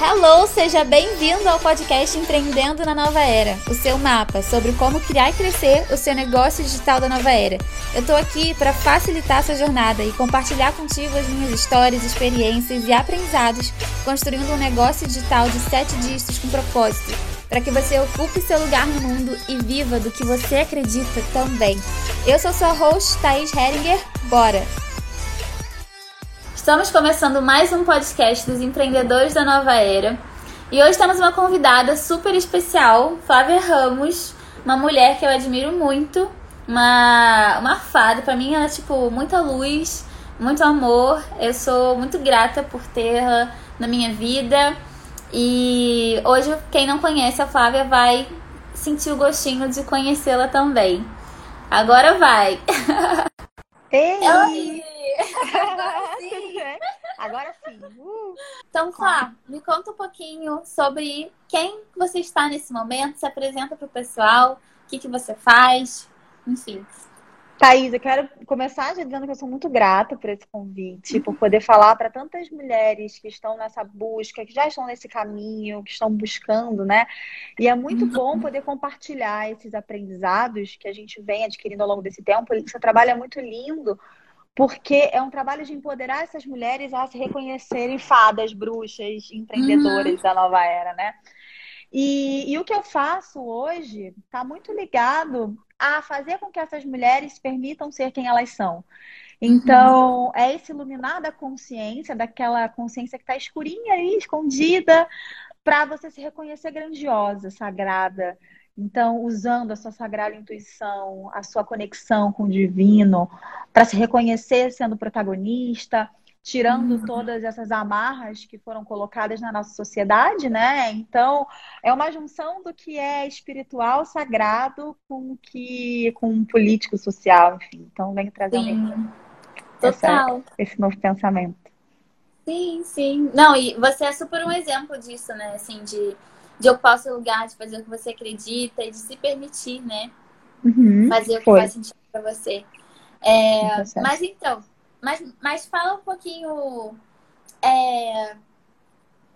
Hello, seja bem-vindo ao podcast Empreendendo na Nova Era, o seu mapa sobre como criar e crescer o seu negócio digital da nova era. Eu tô aqui para facilitar sua jornada e compartilhar contigo as minhas histórias, experiências e aprendizados construindo um negócio digital de sete dígitos com propósito, para que você ocupe seu lugar no mundo e viva do que você acredita também. Eu sou sua host, Thaís Heringer. Bora! Estamos começando mais um podcast dos empreendedores da nova era. E hoje temos uma convidada super especial, Flávia Ramos, uma mulher que eu admiro muito, uma, uma fada. Para mim, ela é tipo muita luz, muito amor. Eu sou muito grata por ter-la na minha vida. E hoje, quem não conhece a Flávia vai sentir o gostinho de conhecê-la também. Agora vai! Ei! Oi! Tudo bem? Agora sim. Uh. Então, Flá, me conta um pouquinho sobre quem você está nesse momento, se apresenta para o pessoal, o que, que você faz, enfim. Thaís, eu quero começar dizendo que eu sou muito grata por esse convite, por poder falar para tantas mulheres que estão nessa busca, que já estão nesse caminho, que estão buscando, né? E é muito bom poder compartilhar esses aprendizados que a gente vem adquirindo ao longo desse tempo. Esse trabalho é muito lindo, porque é um trabalho de empoderar essas mulheres a se reconhecerem fadas, bruxas, empreendedoras Uhum. da nova era, né? E, e o que eu faço hoje está muito ligado a fazer com que essas mulheres permitam ser quem elas são. Então, é esse iluminar da consciência, daquela consciência que está escurinha aí, escondida, para você se reconhecer grandiosa, sagrada. Então, usando a sua sagrada intuição, a sua conexão com o divino, para se reconhecer sendo protagonista, tirando Uhum. todas essas amarras que foram colocadas na nossa sociedade, né? Então, é uma junção do que é espiritual, sagrado, com o que com político, social, enfim. Então, vem trazendo Sim, essa, total. esse novo pensamento. Sim, sim. Não, e você é super um exemplo disso, né? Assim, de, de ocupar o seu lugar, de fazer o que você acredita e de se permitir, né? Uhum, Fazer o que foi. faz sentido pra você. É, mas então, mas, mas fala um pouquinho é,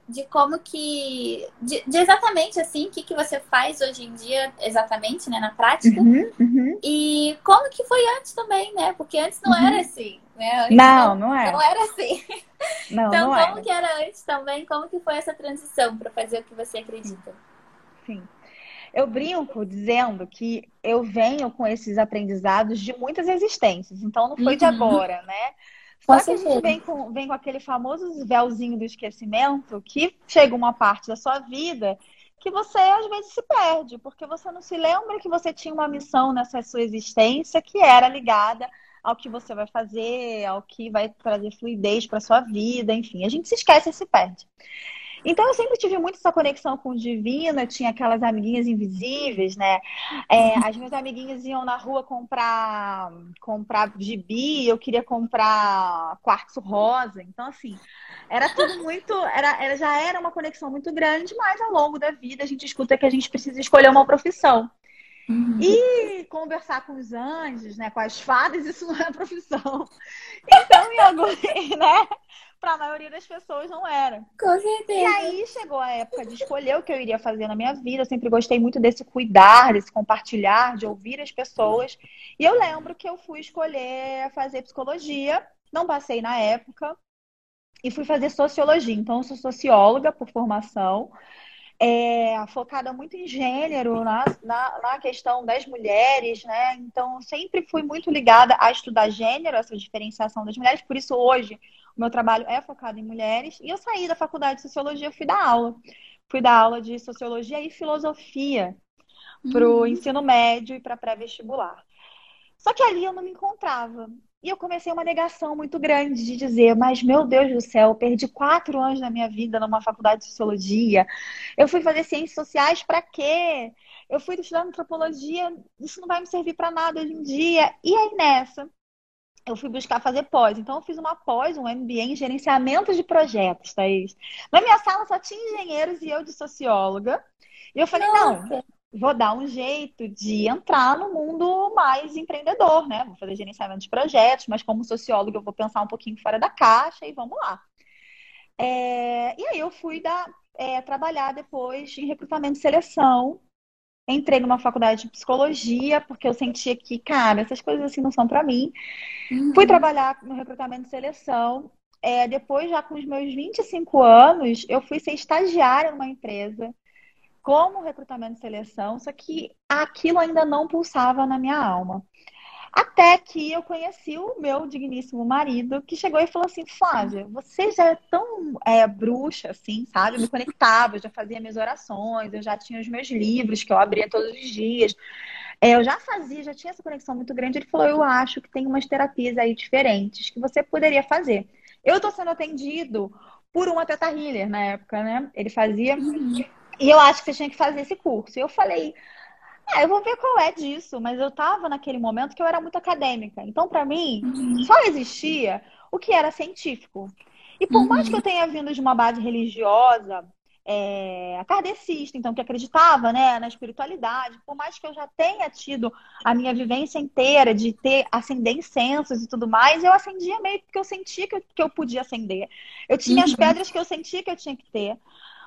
de como que. De, de exatamente assim, o que, que você faz hoje em dia, exatamente, né, na prática. Uhum, uhum. E como que foi antes também, né? Porque antes não Uhum. era assim, né? Antes Não, não é. não era assim. Não, Então, não como é. que era antes também? Como que foi essa transição para fazer o que você acredita? Sim. Eu brinco dizendo que eu venho com esses aprendizados de muitas existências, então não foi de Uhum. agora, né? Com Só que a gente vem com, vem com aquele famoso véuzinho do esquecimento que chega uma parte da sua vida que você às vezes se perde, porque você não se lembra que você tinha uma missão nessa sua existência que era ligada ao que você vai fazer, ao que vai trazer fluidez para sua vida, enfim, a gente se esquece e se perde. Então eu sempre tive muito essa conexão com o divino, eu tinha aquelas amiguinhas invisíveis, né? É, as minhas amiguinhas iam na rua comprar comprar gibi, eu queria comprar quartzo rosa, então assim, era tudo muito, era, era- já era uma conexão muito grande, mas ao longo da vida a gente escuta que a gente precisa escolher uma profissão. Uhum. E conversar com os anjos, né, com as fadas, isso não é profissão. Então, em algum, né, para a maioria das pessoas não era. Com E certeza. aí chegou a época de escolher o que eu iria fazer na minha vida. Eu sempre gostei muito desse cuidar, desse compartilhar, de ouvir as pessoas. E eu lembro que eu fui escolher fazer psicologia, não passei na época, e fui fazer sociologia. Então, eu sou socióloga por formação, é, focada muito em gênero, na, na, na questão das mulheres, né? Então, sempre fui muito ligada a estudar gênero, essa diferenciação das mulheres. Por isso, hoje, o meu trabalho é focado em mulheres. E eu saí da faculdade de sociologia, fui dar aula. Fui dar aula de sociologia e filosofia para o Uhum. ensino médio e para pré-vestibular. Só que ali eu não me encontrava. E eu comecei uma negação muito grande de dizer, mas meu Deus do céu, eu perdi quatro anos da minha vida numa faculdade de sociologia. Eu fui fazer ciências sociais para quê? Eu fui estudar antropologia, isso não vai me servir para nada hoje em dia. E aí nessa, eu fui buscar fazer pós. Então, eu fiz uma pós, um MBA em gerenciamento de projetos, Thaís. Na minha sala só tinha engenheiros e eu de socióloga. E eu falei, não, Nossa. vou dar um jeito de entrar no mundo mais empreendedor, né? Vou fazer gerenciamento de projetos, mas como socióloga eu vou pensar um pouquinho fora da caixa e vamos lá. É, E aí eu fui dar é, trabalhar depois em recrutamento e seleção. Entrei numa faculdade de psicologia, porque eu sentia que, cara, essas coisas assim não são para mim. Uhum. Fui trabalhar no recrutamento e seleção. É, depois, já com os meus 25 anos, eu fui ser estagiária numa empresa como recrutamento e seleção, só que aquilo ainda não pulsava na minha alma. Até que eu conheci o meu digníssimo marido, que chegou e falou assim: Flávia, você já é tão é, bruxa, assim, sabe? Eu me conectava, eu já fazia minhas orações, eu já tinha os meus livros que eu abria todos os dias. É, eu já fazia, já tinha essa conexão muito grande. Ele falou: Eu acho que tem umas terapias aí diferentes que você poderia fazer. Eu estou sendo atendido por uma teta healer na época, né? Ele fazia. Uhum. E eu acho que você tinha que fazer esse curso. E eu falei, ah, eu vou ver qual é disso, mas eu tava naquele momento que eu era muito acadêmica. Então, para mim, uhum. só existia o que era científico. E por uhum. mais que eu tenha vindo de uma base religiosa, é, kardecista, então que acreditava né, na espiritualidade, por mais que eu já tenha tido a minha vivência inteira de ter acender incensos e tudo mais, eu acendia meio porque eu sentia que eu, que eu podia acender. Eu tinha uhum. as pedras que eu sentia que eu tinha que ter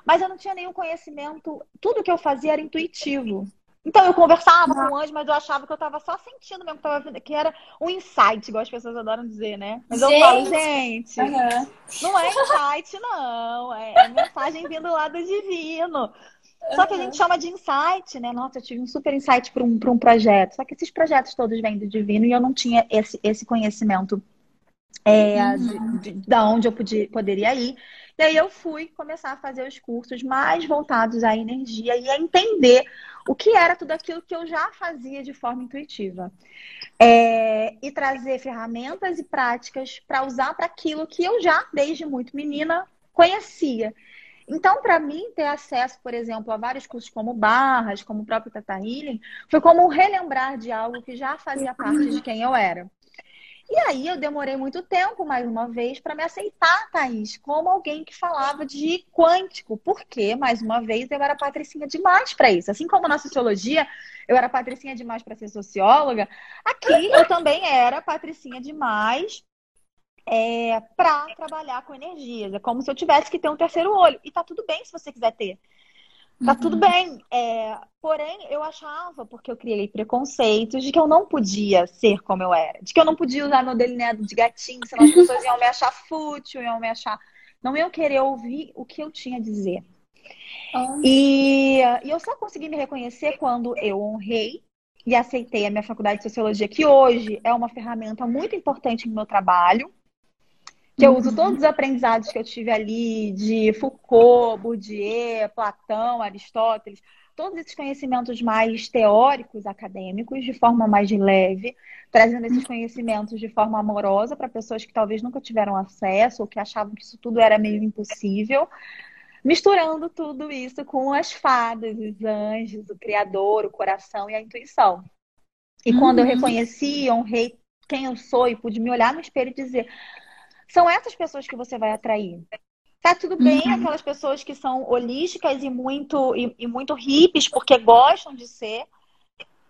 mas eu não tinha nenhum conhecimento. Tudo que eu fazia era intuitivo. Então eu conversava com o anjo, mas eu achava que eu estava só sentindo mesmo que, tava, que era um insight, igual as pessoas adoram dizer, né? Mas gente. eu falo, gente, uhum. não é insight, não. É mensagem vindo lá do divino. Só que a gente chama de insight, né? Nossa, eu tive um super insight para um, um projeto. Só que esses projetos todos vêm do divino e eu não tinha esse, esse conhecimento é, uhum. de, de, da onde eu podia, poderia ir. E aí eu fui começar a fazer os cursos mais voltados à energia e a entender o que era tudo aquilo que eu já fazia de forma intuitiva. É, e trazer ferramentas e práticas para usar para aquilo que eu já, desde muito menina, conhecia. Então, para mim, ter acesso, por exemplo, a vários cursos como Barras, como o próprio Tata Healing, foi como relembrar de algo que já fazia parte de quem eu era. E aí eu demorei muito tempo, mais uma vez, para me aceitar, Thaís, como alguém que falava de quântico. Porque, mais uma vez, eu era patricinha demais para isso. Assim como na sociologia eu era patricinha demais para ser socióloga, aqui eu também era patricinha demais é, para trabalhar com energias. É como se eu tivesse que ter um terceiro olho. E tá tudo bem se você quiser ter. Tá uhum. tudo bem. É, porém, eu achava, porque eu criei preconceitos, de que eu não podia ser como eu era. De que eu não podia usar meu delineado de gatinho, senão as pessoas iam me achar fútil, iam me achar. Não iam querer ouvir o que eu tinha a dizer. Uhum. E, e eu só consegui me reconhecer quando eu honrei e aceitei a minha faculdade de sociologia, que hoje é uma ferramenta muito importante no meu trabalho que eu uso todos os aprendizados que eu tive ali de Foucault, Bourdieu, Platão, Aristóteles, todos esses conhecimentos mais teóricos, acadêmicos, de forma mais leve, trazendo esses conhecimentos de forma amorosa para pessoas que talvez nunca tiveram acesso ou que achavam que isso tudo era meio impossível, misturando tudo isso com as fadas, os anjos, o criador, o coração e a intuição. E uhum. quando eu uhum. reconheci, honrei quem eu sou e pude me olhar no espelho e dizer: são essas pessoas que você vai atrair. Tá tudo bem uhum. aquelas pessoas que são holísticas e muito, e, e muito hippies, porque gostam de ser.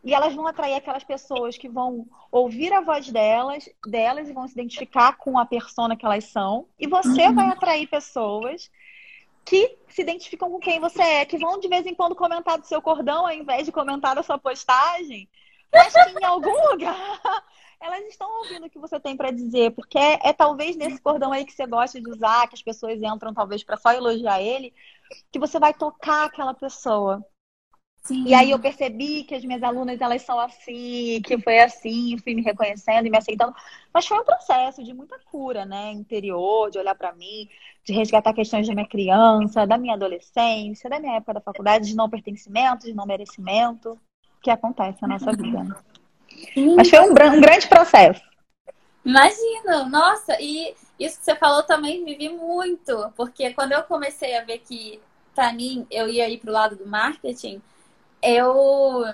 E elas vão atrair aquelas pessoas que vão ouvir a voz delas, delas e vão se identificar com a persona que elas são. E você uhum. vai atrair pessoas que se identificam com quem você é, que vão de vez em quando comentar do seu cordão ao invés de comentar da sua postagem, mas que em algum lugar elas estão ouvindo o que você tem para dizer, porque é, é, talvez nesse cordão aí que você gosta de usar, que as pessoas entram talvez para só elogiar ele, que você vai tocar aquela pessoa. Sim. E aí eu percebi que as minhas alunas elas são assim, que foi assim, fui me reconhecendo e me aceitando. Mas foi um processo de muita cura, né, interior, de olhar para mim, de resgatar questões da minha criança, da minha adolescência, da minha época da faculdade, de não pertencimento, de não merecimento, que acontece na nossa vida. Né? Mas foi um, um grande processo. Imagino, nossa, e isso que você falou também me vi muito, porque quando eu comecei a ver que, para mim, eu ia ir pro lado do marketing, eu,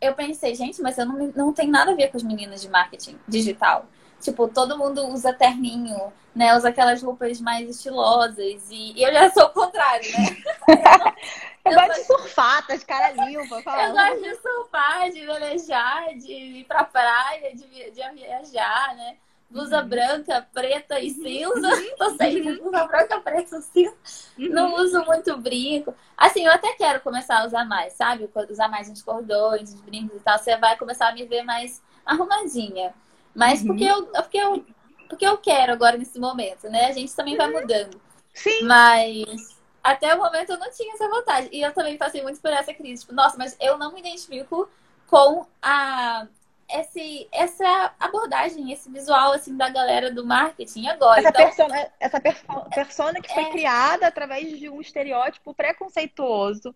eu pensei, gente, mas eu não, não tenho nada a ver com as meninas de marketing digital. Tipo, todo mundo usa terninho, né? Usa aquelas roupas mais estilosas. E, e eu já sou o contrário, né? Eu, eu gosto de surfar, tá de cara limpa. Eu gosto de surfar, de velejar, de ir pra praia, de, viajar, né? blusa uhum. branca, preta e cinza. Tô sempre de blusa branca, preta e cinza. Uhum. Não uso muito brinco. Assim, eu até quero começar a usar mais, sabe? Usar mais uns cordões, uns brincos e tal. Você vai começar a me ver mais arrumadinha. Mas uhum. porque, eu, porque, eu, porque eu quero agora nesse momento, né? A gente também vai uhum. mudando. Sim. Mas até o momento eu não tinha essa vontade. E eu também passei muito por essa crise. Tipo, nossa, mas eu não me identifico com a esse, essa abordagem, esse visual assim da galera do marketing agora. Essa, então, persona, essa persona que foi é... criada através de um estereótipo preconceituoso.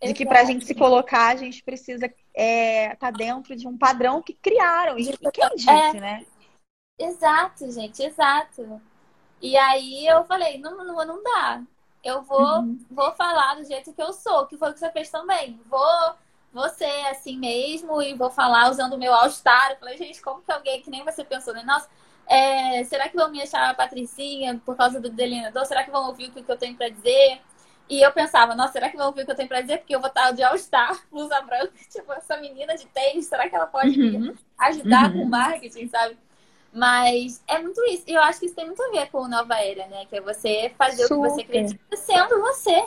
De Exato. que para a gente se colocar, a gente precisa estar é, tá dentro de um padrão que criaram. E quem disse, é... né? Exato, gente, exato. E aí eu falei, não, não, não dá. Eu vou, uhum. vou falar do jeito que eu sou, que foi o que você fez também. Vou, vou ser assim mesmo e vou falar usando o meu All-Star. Eu falei, gente, como que alguém que nem você pensou, né? Nossa, é, será que vão me achar a Patricinha por causa do delineador? Será que vão ouvir o que eu tenho para dizer? E eu pensava, nossa, será que vão ouvir o que eu tenho pra dizer? Porque eu vou estar de All-Star, blusa branca, tipo, essa menina de tênis, será que ela pode uhum. me ajudar uhum. com o marketing, sabe? Mas é muito isso. E eu acho que isso tem muito a ver com o Nova Era, né? Que é você fazer Super. o que você acredita sendo você.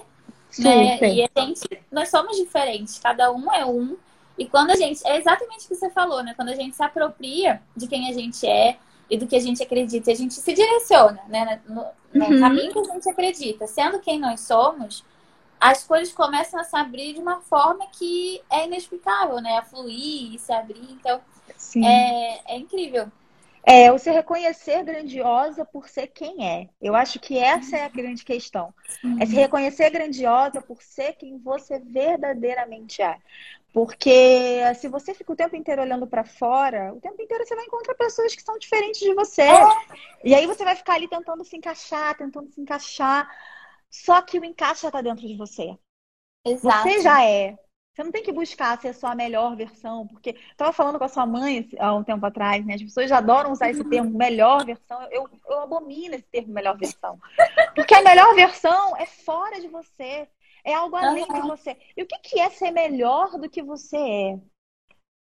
Né? E a gente, nós somos diferentes, cada um é um. E quando a gente, é exatamente o que você falou, né? Quando a gente se apropria de quem a gente é e do que a gente acredita, a gente se direciona, né? No, no uhum. caminho que a gente acredita, sendo quem nós somos, as coisas começam a se abrir de uma forma que é inexplicável, né? A fluir e se abrir. Então, é, é incrível. É o se reconhecer grandiosa por ser quem é. Eu acho que essa é a grande questão. É se reconhecer grandiosa por ser quem você verdadeiramente é. Porque se você fica o tempo inteiro olhando para fora, o tempo inteiro você vai encontrar pessoas que são diferentes de você. E aí você vai ficar ali tentando se encaixar, tentando se encaixar. Só que o encaixe já tá dentro de você. Exato. Você já é. Você não tem que buscar ser a sua melhor versão, porque estava falando com a sua mãe há um tempo atrás, né? As pessoas adoram usar esse termo melhor versão. Eu, eu abomino esse termo melhor versão. Porque a melhor versão é fora de você, é algo além uhum. de você. E o que, que é ser melhor do que você é?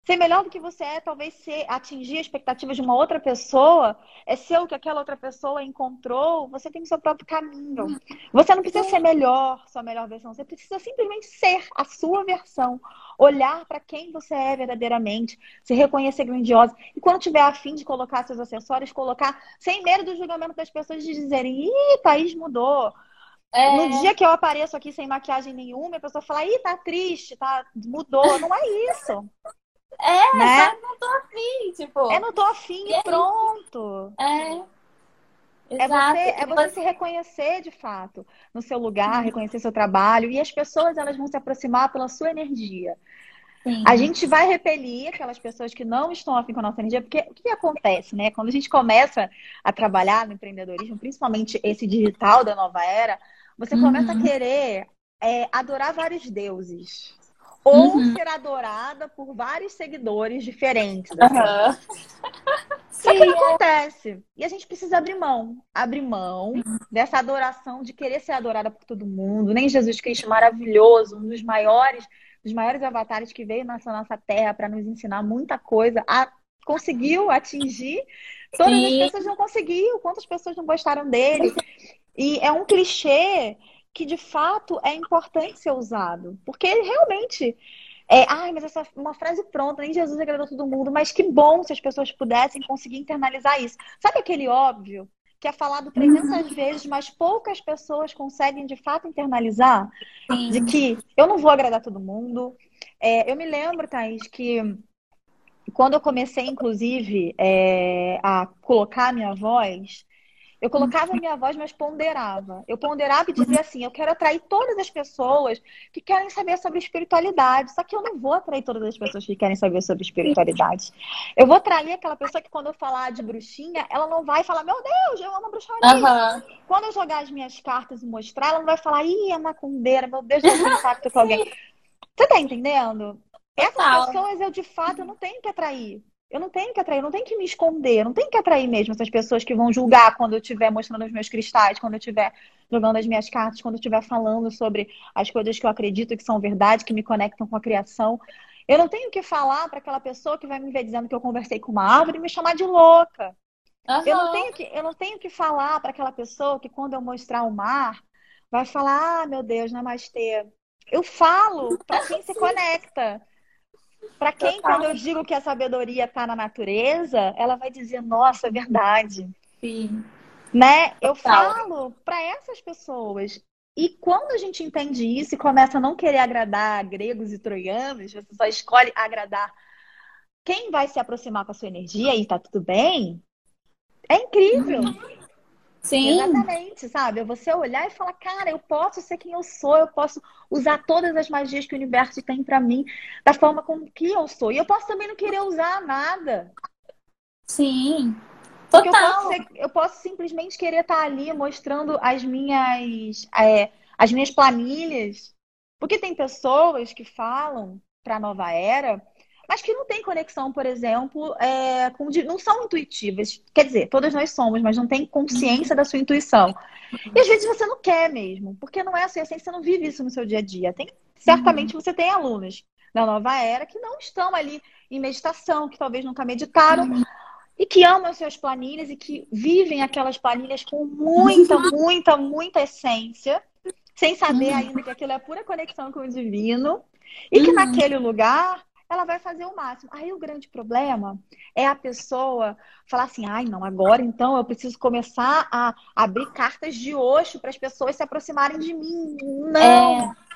Ser melhor do que você é, talvez ser atingir a expectativa de uma outra pessoa, é ser o que aquela outra pessoa encontrou, você tem o seu próprio caminho. Você não precisa ser melhor, sua melhor versão, você precisa simplesmente ser a sua versão. Olhar para quem você é verdadeiramente, se reconhecer grandiosa. E quando tiver afim de colocar seus acessórios, colocar sem medo do julgamento das pessoas de dizerem, ih, Thaís mudou. É... No dia que eu apareço aqui sem maquiagem nenhuma, a pessoa fala, ih, tá triste, tá, mudou. Não é isso. É, né? não tô afim, tipo. É, não tô afim, e pronto. É. É você, é você se reconhecer de fato no seu lugar, reconhecer seu trabalho e as pessoas elas vão se aproximar pela sua energia. Sim. A gente vai repelir aquelas pessoas que não estão afim com a nossa energia, porque o que acontece, né? Quando a gente começa a trabalhar no empreendedorismo, principalmente esse digital da nova era, você uhum. começa a uhum. querer é, adorar vários deuses ou uhum. ser adorada por vários seguidores diferentes. Assim. Uhum. Só que não acontece. E a gente precisa abrir mão. Abrir mão dessa adoração de querer ser adorada por todo mundo. Nem Jesus Cristo maravilhoso, um dos maiores, dos maiores avatares que veio nessa nossa terra para nos ensinar muita coisa, a, conseguiu atingir. Todas Sim. as pessoas não conseguiu. Quantas pessoas não gostaram dele? E é um clichê que de fato é importante ser usado. Porque realmente. É, ai, mas essa é uma frase pronta, nem Jesus agradou todo mundo, mas que bom se as pessoas pudessem conseguir internalizar isso. Sabe aquele óbvio que é falado 300 uhum. vezes, mas poucas pessoas conseguem de fato internalizar? De que eu não vou agradar todo mundo. É, eu me lembro, Thaís, que quando eu comecei, inclusive, é, a colocar a minha voz, eu colocava a minha voz, mas ponderava. Eu ponderava e dizia assim: eu quero atrair todas as pessoas que querem saber sobre espiritualidade. Só que eu não vou atrair todas as pessoas que querem saber sobre espiritualidade. Eu vou atrair aquela pessoa que, quando eu falar de bruxinha, ela não vai falar: meu Deus, eu amo bruxaria. Uhum. Quando eu jogar as minhas cartas e mostrar, ela não vai falar: ih, é macumbeira, meu Deus, eu tenho impacto com alguém. Você tá entendendo? Essas pessoas eu, de fato, não tenho que atrair. Eu não tenho que atrair, eu não tenho que me esconder, eu não tenho que atrair mesmo essas pessoas que vão julgar quando eu estiver mostrando os meus cristais, quando eu estiver jogando as minhas cartas, quando eu estiver falando sobre as coisas que eu acredito que são verdade, que me conectam com a criação. Eu não tenho que falar para aquela pessoa que vai me ver dizendo que eu conversei com uma árvore e me chamar de louca. Uhum. Eu, não tenho que, eu não tenho que falar para aquela pessoa que quando eu mostrar o mar, vai falar, ah, meu Deus, namastê. Eu falo para quem se conecta. Para quem, quando eu digo que a sabedoria está na natureza, ela vai dizer, nossa, é verdade. Sim. Né? Eu falo para essas pessoas. E quando a gente entende isso e começa a não querer agradar gregos e troianos, você só escolhe agradar quem vai se aproximar com a sua energia e tá tudo bem, é incrível. Sim. Exatamente, sabe? É você olhar e falar, cara, eu posso ser quem eu sou, eu posso usar todas as magias que o universo tem para mim, da forma como que eu sou. E eu posso também não querer usar nada. Sim. Total. Eu posso, ser, eu posso, simplesmente querer estar ali mostrando as minhas, é, as minhas planilhas. Porque tem pessoas que falam para a nova era mas que não tem conexão, por exemplo, é, com, não são intuitivas. Quer dizer, todas nós somos, mas não tem consciência da sua intuição. E às vezes você não quer mesmo, porque não é a sua essência, você não vive isso no seu dia a dia. Tem, certamente você tem alunos da nova era que não estão ali em meditação, que talvez nunca meditaram. E que amam suas planilhas e que vivem aquelas planilhas com muita, muita, muita essência, sem saber ainda que aquilo é pura conexão com o divino. E que naquele lugar ela vai fazer o máximo. Aí o grande problema é a pessoa falar assim: ai, não, agora então eu preciso começar a abrir cartas de oxo para as pessoas se aproximarem de mim. Não! É...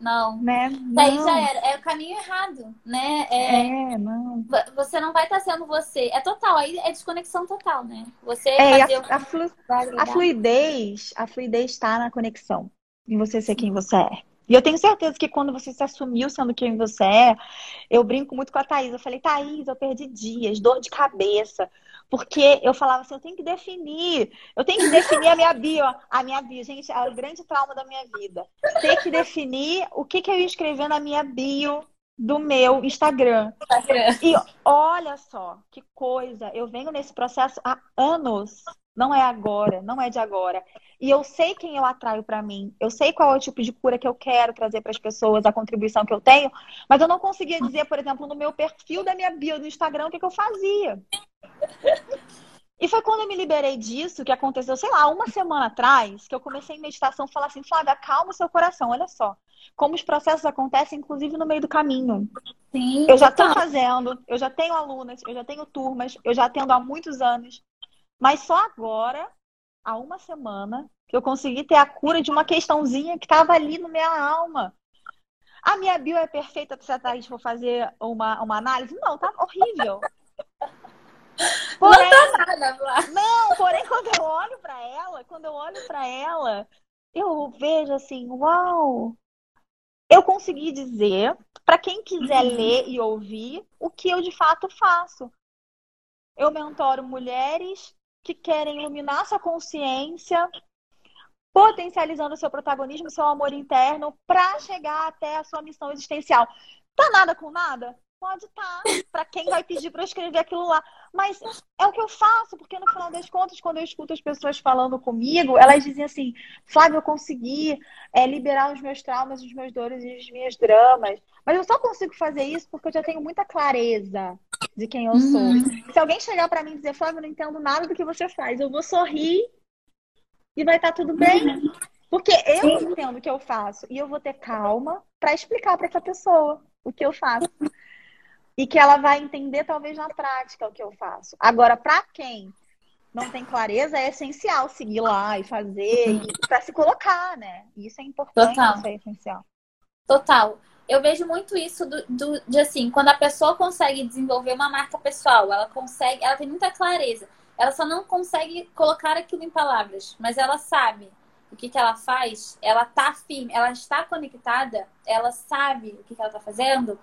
Não. Né? Daí não. já era. É o caminho errado, né? É, é não. Você não vai estar sendo você. É total, aí é desconexão total, né? Você é, fazer a, a, flu... a fluidez, a fluidez está na conexão. Em você ser quem você é. E eu tenho certeza que quando você se assumiu sendo quem você é, eu brinco muito com a Thaís. Eu falei, Thaís, eu perdi dias, dor de cabeça. Porque eu falava assim, eu tenho que definir, eu tenho que definir a minha bio. A minha bio, gente, é o grande trauma da minha vida. Ter que definir o que, que eu ia escrever na minha bio do meu Instagram. Instagram. E olha só, que coisa. Eu venho nesse processo há anos. Não é agora, não é de agora. E eu sei quem eu atraio para mim. Eu sei qual é o tipo de cura que eu quero trazer para as pessoas, a contribuição que eu tenho. Mas eu não conseguia dizer, por exemplo, no meu perfil da minha bio do Instagram o que, que eu fazia. E foi quando eu me liberei disso que aconteceu, sei lá, uma semana atrás, que eu comecei em meditação falar assim, Flávia, calma o seu coração, olha só. Como os processos acontecem, inclusive no meio do caminho. Sim, eu já estou fazendo, eu já tenho alunas, eu já tenho turmas, eu já atendo há muitos anos. Mas só agora, há uma semana, que eu consegui ter a cura de uma questãozinha que estava ali na minha alma. A minha bio é perfeita para a Thaís for fazer uma, uma análise? Não, tá horrível. Porém, não tá nada, Não, porém, quando eu olho para ela, quando eu olho para ela, eu vejo assim, uau! Eu consegui dizer para quem quiser uhum. ler e ouvir o que eu de fato faço. Eu mentoro mulheres que querem iluminar sua consciência, potencializando seu protagonismo, seu amor interno, para chegar até a sua missão existencial. Tá nada com nada? Pode estar, tá, para quem vai pedir para eu escrever aquilo lá. Mas é o que eu faço, porque no final das contas, quando eu escuto as pessoas falando comigo, elas dizem assim: Flávio, eu consegui é, liberar os meus traumas, os meus dores e os meus dramas. Mas eu só consigo fazer isso porque eu já tenho muita clareza de quem eu sou. Uhum. Se alguém chegar para mim e dizer, Flávio, eu não entendo nada do que você faz, eu vou sorrir e vai estar tá tudo bem. Uhum. Porque eu Sim. entendo o que eu faço e eu vou ter calma para explicar para essa pessoa o que eu faço. E que ela vai entender, talvez, na prática o que eu faço. Agora, para quem não tem clareza, é essencial seguir lá e fazer, uhum. para se colocar, né? Isso é importante, Total. isso é essencial. Total eu vejo muito isso do, do, de assim, quando a pessoa consegue desenvolver uma marca pessoal, ela consegue, ela tem muita clareza. Ela só não consegue colocar aquilo em palavras, mas ela sabe o que, que ela faz, ela tá firme, ela está conectada, ela sabe o que, que ela tá fazendo.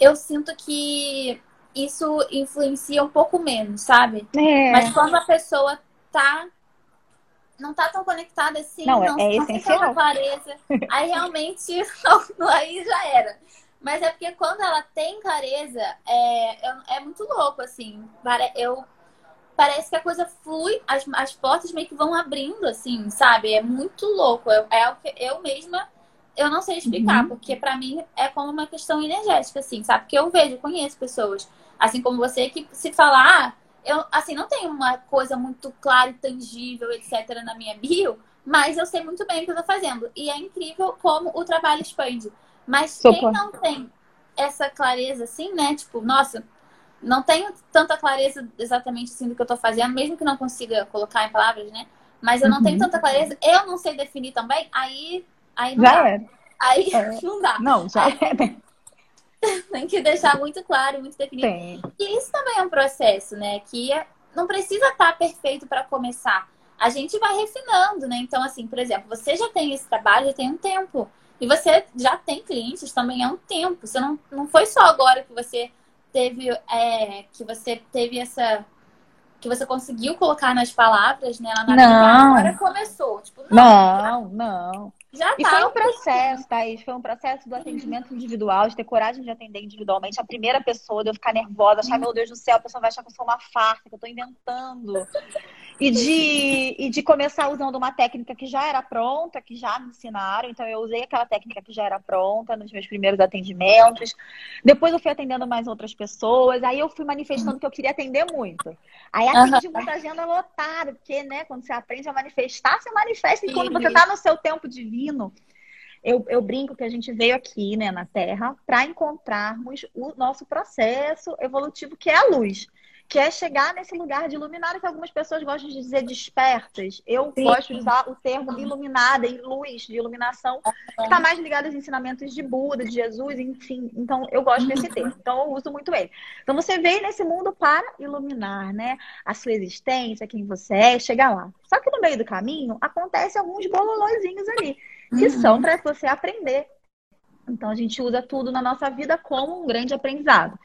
Eu sinto que isso influencia um pouco menos, sabe? É. Mas quando a pessoa tá não tá tão conectada assim, não, não, é, não tem tanta clareza. Aí realmente, aí já era. Mas é porque quando ela tem clareza, é, é muito louco, assim. Eu, parece que a coisa flui, as, as portas meio que vão abrindo, assim, sabe? É muito louco. É o que eu mesma, eu não sei explicar, uhum. porque para mim é como uma questão energética, assim, sabe? Porque eu vejo, conheço pessoas, assim como você, que se falar, ah, eu, assim, não tenho uma coisa muito clara e tangível, etc., na minha bio, mas eu sei muito bem o que eu tô fazendo. E é incrível como o trabalho expande. Mas Super. quem não tem essa clareza, assim, né? Tipo, nossa, não tenho tanta clareza exatamente assim do que eu tô fazendo, mesmo que não consiga colocar em palavras, né? Mas eu não uhum. tenho tanta clareza, eu não sei definir também, aí, aí não já dá. É. Aí é. não dá. Não, já aí, é. Tem que deixar muito claro, muito definido. Tem. E isso também é um processo, né? Que é, não precisa estar perfeito para começar. A gente vai refinando, né? Então, assim, por exemplo, você já tem esse trabalho, já tem um tempo. E você já tem clientes também há um tempo. Você não, não foi só agora que você teve é, que você teve essa que você conseguiu colocar nas palavras, né? Lá na não. agora começou. Tipo, não, não. não. Já e tá foi um processo, Thaís. Foi um processo do atendimento individual, de ter coragem de atender individualmente. A primeira pessoa, de eu ficar nervosa, achar, meu Deus do céu, a pessoa vai achar que eu sou uma farsa, que eu tô inventando. E de, e de começar usando uma técnica que já era pronta, que já me ensinaram. Então, eu usei aquela técnica que já era pronta nos meus primeiros atendimentos. Depois, eu fui atendendo mais outras pessoas. Aí, eu fui manifestando que eu queria atender muito. Aí, atendi uhum. muita agenda lotada, porque, né, quando você aprende a manifestar, você manifesta. E quando você tá no seu tempo divino. Eu, eu, brinco que a gente veio aqui né, na Terra para encontrarmos o nosso processo evolutivo, que é a luz, que é chegar nesse lugar de iluminado que algumas pessoas gostam de dizer despertas. Eu Sim. gosto de usar o termo iluminada e luz, de iluminação, que está mais ligado aos ensinamentos de Buda, de Jesus, enfim. Então, eu gosto desse uhum. termo. Então, eu uso muito ele. Então, você veio nesse mundo para iluminar, né? A sua existência, quem você é, chegar lá. Só que no meio do caminho, acontece alguns bololôzinhos ali que uhum. são para você aprender. Então, a gente usa tudo na nossa vida como um grande aprendizado.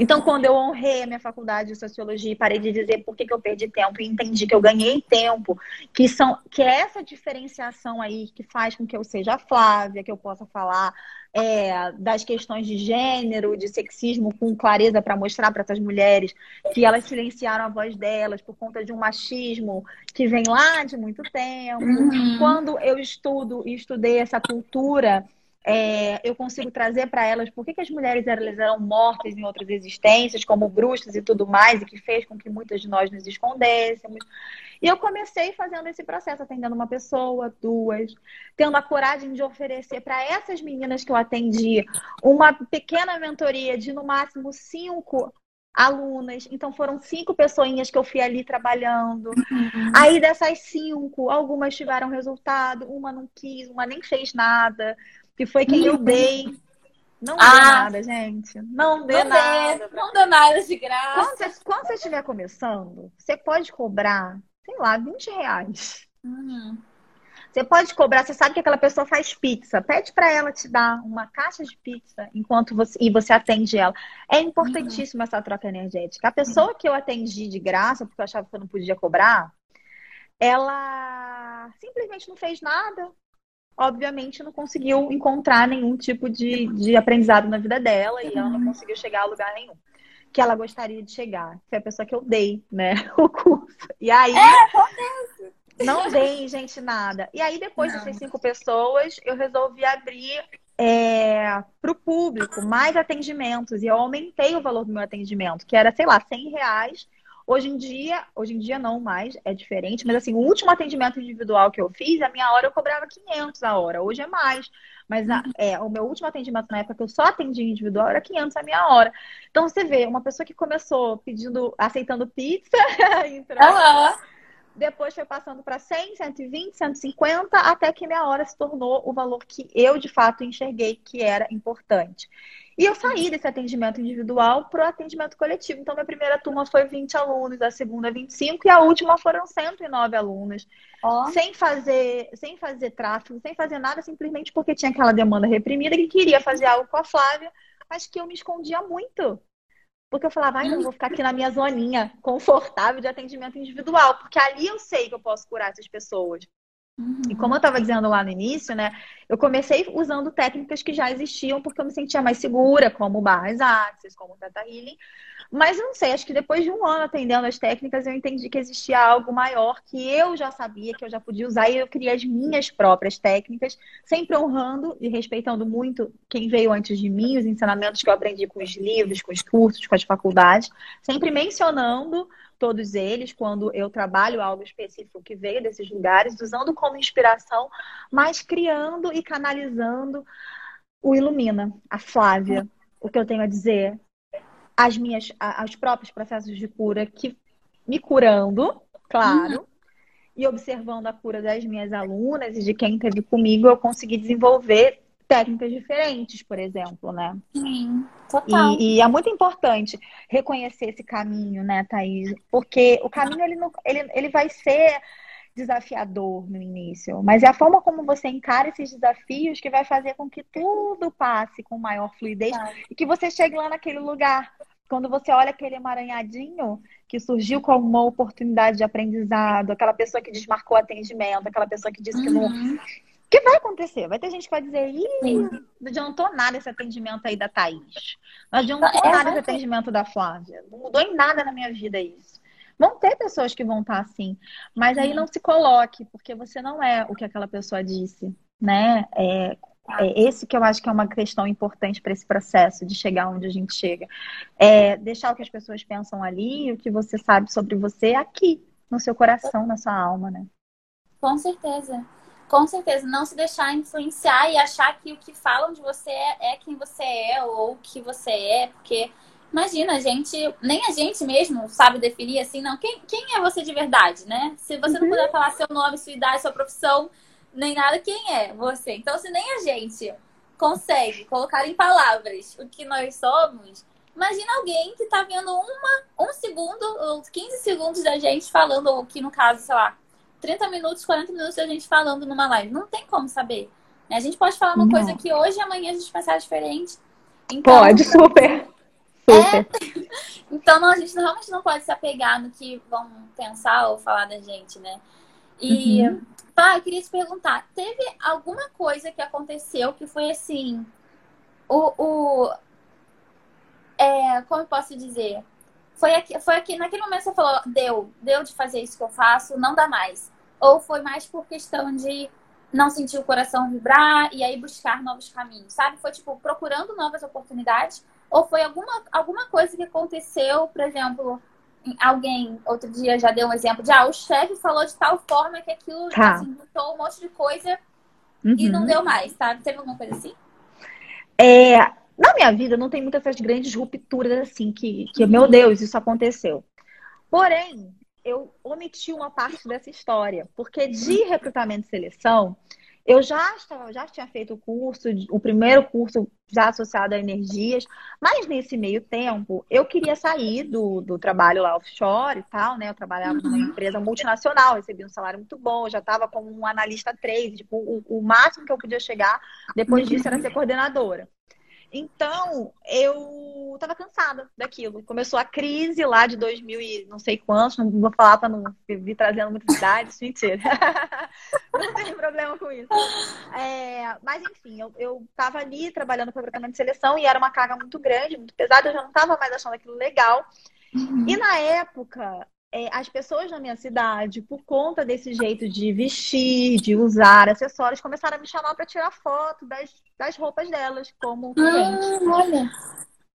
Então, quando eu honrei a minha faculdade de sociologia e parei de dizer por que, que eu perdi tempo e entendi que eu ganhei tempo, que, são, que é essa diferenciação aí que faz com que eu seja Flávia, que eu possa falar é, das questões de gênero, de sexismo com clareza para mostrar para essas mulheres que elas silenciaram a voz delas por conta de um machismo que vem lá de muito tempo. Uhum. Quando eu estudo e estudei essa cultura é, eu consigo trazer para elas por que, que as mulheres elas eram mortas em outras existências, como bruxas e tudo mais, e que fez com que muitas de nós nos escondêssemos. E eu comecei fazendo esse processo, atendendo uma pessoa, duas, tendo a coragem de oferecer para essas meninas que eu atendi uma pequena mentoria de no máximo cinco alunas. Então foram cinco pessoinhas que eu fui ali trabalhando. Uhum. Aí dessas cinco, algumas tiveram resultado, uma não quis, uma nem fez nada que foi quem eu dei. Não ah, dê nada, gente. Não dê não nada. Dê, não dê nada de graça. Quando você, quando você estiver começando, você pode cobrar, sei lá, 20 reais. Uhum. Você pode cobrar, você sabe que aquela pessoa faz pizza. Pede para ela te dar uma caixa de pizza enquanto você e você atende ela. É importantíssimo uhum. essa troca energética. A pessoa que eu atendi de graça, porque eu achava que eu não podia cobrar, ela simplesmente não fez nada, obviamente não conseguiu encontrar nenhum tipo de, de aprendizado na vida dela e ela não conseguiu chegar a lugar nenhum que ela gostaria de chegar. Foi a pessoa que eu dei, né, o curso. E aí é, não dei, gente, nada. E aí depois não. dessas cinco pessoas, eu resolvi abrir é, para o público mais atendimentos e eu aumentei o valor do meu atendimento, que era, sei lá, 100 reais Hoje em dia, hoje em dia não mais, é diferente, mas assim, o último atendimento individual que eu fiz, a minha hora eu cobrava 500 a hora, hoje é mais. Mas a, é, o meu último atendimento na época que eu só atendi individual era 500 a minha hora. Então você vê, uma pessoa que começou pedindo, aceitando pizza, entrou, uhum. Depois foi passando para 100, 120, 150, até que minha hora se tornou o valor que eu de fato enxerguei que era importante. E eu saí desse atendimento individual para o atendimento coletivo. Então, minha primeira turma foi 20 alunos, a segunda 25 e a última foram 109 alunos. Oh. Sem fazer, sem fazer tráfego, sem fazer nada, simplesmente porque tinha aquela demanda reprimida que queria fazer algo com a Flávia, mas que eu me escondia muito. Porque eu falava, ai, não vou ficar aqui na minha zoninha confortável de atendimento individual, porque ali eu sei que eu posso curar essas pessoas. Uhum. E como eu estava dizendo lá no início, né? Eu comecei usando técnicas que já existiam porque eu me sentia mais segura, como barras axis, como Teta Healing. Mas não sei, acho que depois de um ano atendendo as técnicas, eu entendi que existia algo maior que eu já sabia, que eu já podia usar, e eu criei as minhas próprias técnicas, sempre honrando e respeitando muito quem veio antes de mim, os ensinamentos que eu aprendi com os livros, com os cursos, com as faculdades, sempre mencionando todos eles quando eu trabalho algo específico que veio desses lugares, usando como inspiração, mas criando e canalizando o Ilumina, a Flávia. O que eu tenho a dizer, as minhas, os próprios processos de cura que me curando, claro, uhum. e observando a cura das minhas alunas e de quem esteve comigo, eu consegui desenvolver técnicas diferentes, por exemplo, né? Sim, total. E, e, é muito importante reconhecer esse caminho, né, Thaís? Porque o caminho, ele, não, ele, ele vai ser desafiador no início, mas é a forma como você encara esses desafios que vai fazer com que tudo passe com maior fluidez tá. e que você chegue lá naquele lugar. Quando você olha aquele emaranhadinho que surgiu como uma oportunidade de aprendizado, aquela pessoa que desmarcou atendimento, aquela pessoa que disse uhum. que não uhum que vai acontecer? Vai ter gente que vai dizer, Ih, não adiantou nada esse atendimento aí da Thaís. Não adiantou é, nada esse atendimento da Flávia. Não mudou em nada na minha vida isso. Vão ter pessoas que vão estar assim. Mas aí não se coloque, porque você não é o que aquela pessoa disse, né? É, é esse que eu acho que é uma questão importante para esse processo de chegar onde a gente chega. É deixar o que as pessoas pensam ali, o que você sabe sobre você aqui, no seu coração, na sua alma, né? Com certeza. Com certeza, não se deixar influenciar e achar que o que falam de você é, é quem você é ou o que você é, porque imagina, a gente, nem a gente mesmo sabe definir assim, não, quem, quem é você de verdade, né? Se você não puder uhum. falar seu nome, sua idade, sua profissão, nem nada, quem é você? Então, se nem a gente consegue colocar em palavras o que nós somos, imagina alguém que tá vendo uma, um segundo ou 15 segundos da gente falando, ou que no caso, sei lá, 30 minutos, 40 minutos a gente falando numa live. Não tem como saber. A gente pode falar uma não. coisa que hoje e amanhã a gente pensar diferente. Então, pode, super. Super. É... então, não, a gente realmente não pode se apegar no que vão pensar ou falar da gente, né? E, uhum. tá, eu queria te perguntar: teve alguma coisa que aconteceu que foi assim. O. o é, como eu posso dizer? Foi aqui, foi aqui, naquele momento você falou, deu, deu de fazer isso que eu faço, não dá mais. Ou foi mais por questão de não sentir o coração vibrar e aí buscar novos caminhos, sabe? Foi tipo procurando novas oportunidades ou foi alguma, alguma coisa que aconteceu, por exemplo, alguém outro dia já deu um exemplo de ah, o chefe falou de tal forma que aquilo tá. assim, um monte de coisa uhum. e não uhum. deu mais, sabe? Teve alguma coisa assim? É, na minha vida não tem muitas essas grandes rupturas assim que, que meu Deus, isso aconteceu. Porém, eu omiti uma parte dessa história, porque de recrutamento e seleção, eu já, estava, já tinha feito o curso, o primeiro curso já associado a energias, mas nesse meio tempo eu queria sair do, do trabalho lá offshore e tal, né? Eu trabalhava numa uhum. empresa multinacional, recebia um salário muito bom, já estava como um analista 3, tipo, o, o máximo que eu podia chegar depois disso era ser coordenadora. Então, eu tava cansada daquilo. Começou a crise lá de 2000 e não sei quantos, não vou falar para não vir trazendo muitas idades, mentira. não tem problema com isso. É, mas, enfim, eu, eu tava ali trabalhando com o programa de seleção e era uma carga muito grande, muito pesada, eu já não tava mais achando aquilo legal. Uhum. E na época, é, as pessoas na minha cidade, por conta desse jeito de vestir, de usar acessórios, começaram a me chamar para tirar foto das, das roupas delas como cliente. Ah, olha.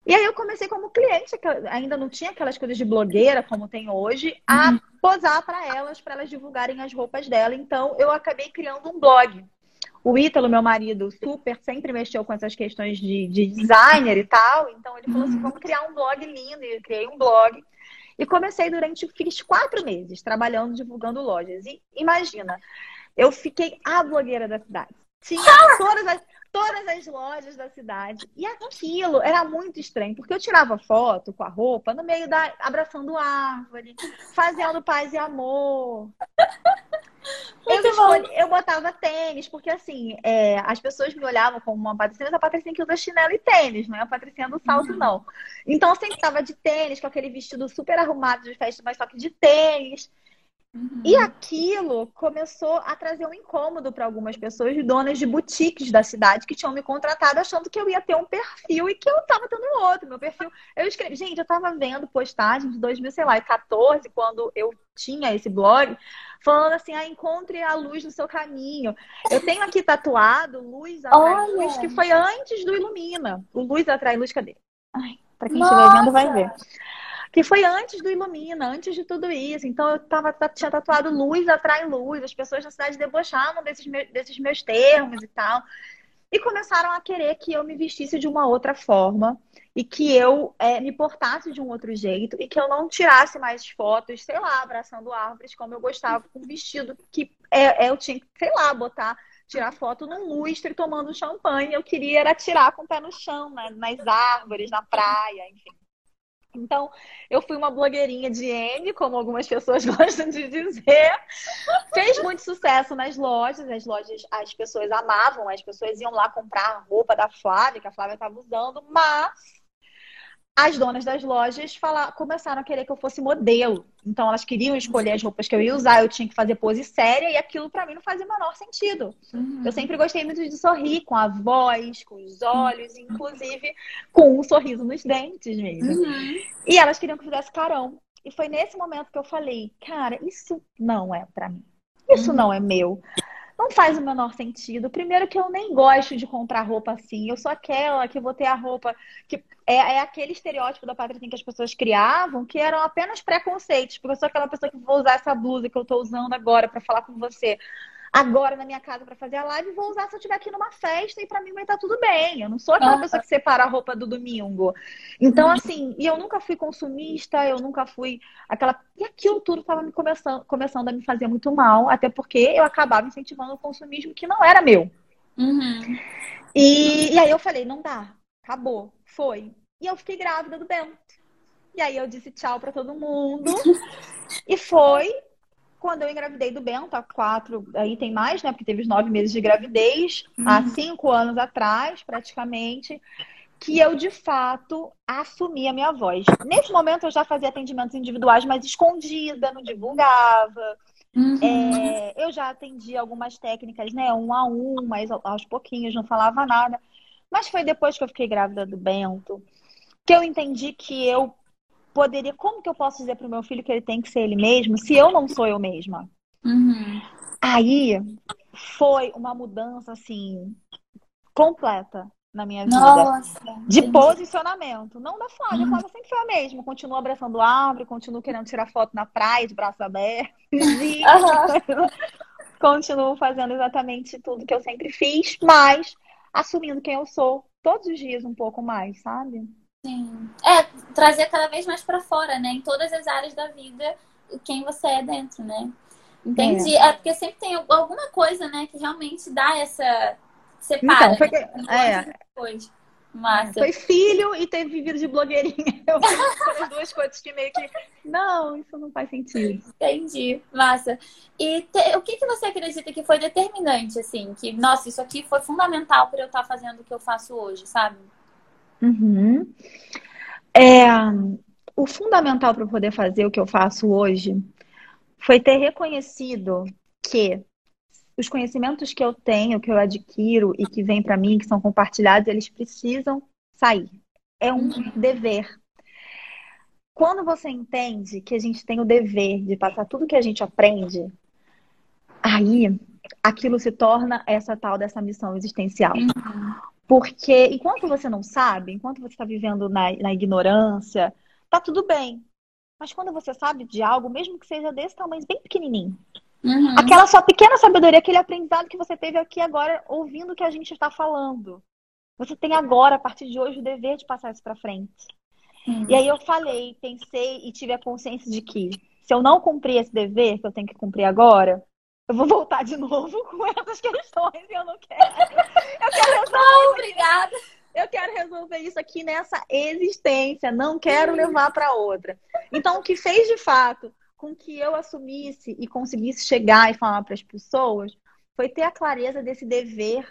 E aí eu comecei como cliente, que ainda não tinha aquelas coisas de blogueira como tem hoje, a uhum. posar para elas, para elas divulgarem as roupas dela. Então eu acabei criando um blog. O Ítalo, meu marido, super, sempre mexeu com essas questões de, de designer e tal. Então ele falou assim: uhum. vamos criar um blog lindo. E eu criei um blog. E comecei durante, fiz quatro meses trabalhando, divulgando lojas. E imagina, eu fiquei a blogueira da cidade. Tinha todas as, todas as lojas da cidade. E aquilo era muito estranho, porque eu tirava foto com a roupa no meio da. abraçando árvore, fazendo paz e amor. Eu, escolhi, eu, botava tênis, porque assim, é, as pessoas me olhavam como uma patricinha, mas a patricinha que usa chinelo e tênis, não é a patricinha do salto, uhum. não. Então eu sempre tava de tênis, com aquele vestido super arrumado de festa, mas só que de tênis. Uhum. E aquilo começou a trazer um incômodo para algumas pessoas, donas de boutiques da cidade, que tinham me contratado achando que eu ia ter um perfil e que eu estava tendo outro. Meu perfil. Eu escrevi, gente, eu estava vendo postagens de 2014, quando eu tinha esse blog, falando assim: ah, encontre a luz no seu caminho. Eu tenho aqui tatuado Luz Atrai Olha. Luz, que foi antes do Ilumina. O Luz Atrai Luz, cadê? Ai, pra quem estiver vendo, vai ver que foi antes do Ilumina, antes de tudo isso. Então eu tava, tinha tatuado luz atrai luz, as pessoas na cidade debochavam desses, meus, desses meus termos e tal. E começaram a querer que eu me vestisse de uma outra forma e que eu é, me portasse de um outro jeito e que eu não tirasse mais fotos, sei lá, abraçando árvores como eu gostava, com vestido que é, é, eu tinha que, sei lá, botar tirar foto num lustre tomando champanhe. Eu queria era tirar com o pé no chão, né? nas árvores, na praia, enfim. Então, eu fui uma blogueirinha de M, como algumas pessoas gostam de dizer. Fez muito sucesso nas lojas, as lojas, as pessoas amavam, as pessoas iam lá comprar roupa da Flávia, que a Flávia estava usando, mas as donas das lojas falar, começaram a querer que eu fosse modelo. Então elas queriam escolher as roupas que eu ia usar, eu tinha que fazer pose séria e aquilo para mim não fazia o menor sentido. Uhum. Eu sempre gostei muito de sorrir com a voz, com os olhos, inclusive com um sorriso nos dentes mesmo. Uhum. E elas queriam que eu fizesse carão. E foi nesse momento que eu falei, cara, isso não é para mim. Isso uhum. não é meu não faz o menor sentido. Primeiro que eu nem gosto de comprar roupa assim. Eu sou aquela que vou ter a roupa que é, é aquele estereótipo da Patricinha que as pessoas criavam, que eram apenas preconceitos. Porque eu sou aquela pessoa que vou usar essa blusa que eu tô usando agora para falar com você agora na minha casa para fazer a live e vou usar se eu estiver aqui numa festa e para mim vai estar tá tudo bem. Eu não sou aquela pessoa que separa a roupa do domingo. Então, assim, e eu nunca fui consumista, eu nunca fui aquela. E aquilo tudo estava me começando, começando a me fazer muito mal, até porque eu acabava incentivando o consumismo que não era meu. Uhum. E, e aí eu falei, não dá, acabou, foi. E eu fiquei grávida do Bento. E aí eu disse tchau para todo mundo. e foi quando eu engravidei do Bento, há quatro, aí tem mais, né? Porque teve os nove meses de gravidez, uhum. há cinco anos atrás, praticamente, que eu de fato assumi a minha voz. Nesse momento eu já fazia atendimentos individuais, mas escondida, não divulgava. Uhum. É, eu já atendi algumas técnicas, né? Um a um, mas aos pouquinhos, não falava nada. Mas foi depois que eu fiquei grávida do Bento que eu entendi que eu poderia. Como que eu posso dizer para o meu filho que ele tem que ser ele mesmo se eu não sou eu mesma? Uhum. Aí foi uma mudança assim completa na minha vida. Nossa, de entendi. posicionamento. Não da Flávia. Uhum. A Flávia sempre foi a mesma. Continuo abraçando árvore, continuo querendo tirar foto na praia de braços abertos. Uhum. continuo fazendo exatamente tudo que eu sempre fiz, mas assumindo quem eu sou todos os dias um pouco mais, sabe? Sim. É, trazer cada vez mais para fora, né? Em todas as áreas da vida, quem você é dentro, né? Entendi. É, é porque sempre tem alguma coisa, né, que realmente dá essa. Separa. Então, foi que... né? é. Depois. Massa. Foi filho e ter vivido de blogueirinha. Eu as duas coisas que meio que. Não, isso não faz sentido. Entendi. Massa. E te... o que, que você acredita que foi determinante, assim? Que, nossa, isso aqui foi fundamental para eu estar fazendo o que eu faço hoje, sabe? Uhum. É, o fundamental para poder fazer o que eu faço hoje foi ter reconhecido que os conhecimentos que eu tenho, que eu adquiro e que vêm para mim, que são compartilhados, eles precisam sair. É um uhum. dever. Quando você entende que a gente tem o dever de passar tudo que a gente aprende, aí aquilo se torna essa tal dessa missão existencial. Porque enquanto você não sabe, enquanto você está vivendo na, na ignorância, tá tudo bem. Mas quando você sabe de algo, mesmo que seja desse tamanho, bem pequenininho, uhum. aquela sua pequena sabedoria, aquele aprendizado que você teve aqui agora, ouvindo o que a gente está falando, você tem agora, a partir de hoje, o dever de passar isso para frente. Uhum. E aí eu falei, pensei e tive a consciência de que se eu não cumprir esse dever que eu tenho que cumprir agora, eu vou voltar de novo com essas questões e eu não quero. Eu quero resolver. Não, obrigada. Eu quero resolver isso aqui nessa existência, não quero levar para outra. Então, o que fez de fato com que eu assumisse e conseguisse chegar e falar para as pessoas foi ter a clareza desse dever